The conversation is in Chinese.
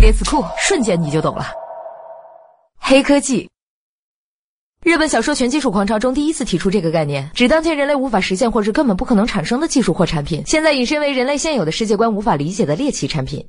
列词库，瞬间你就懂了。黑科技。日本小说《全技术狂潮》中第一次提出这个概念，指当前人类无法实现或是根本不可能产生的技术或产品，现在引申为人类现有的世界观无法理解的猎奇产品。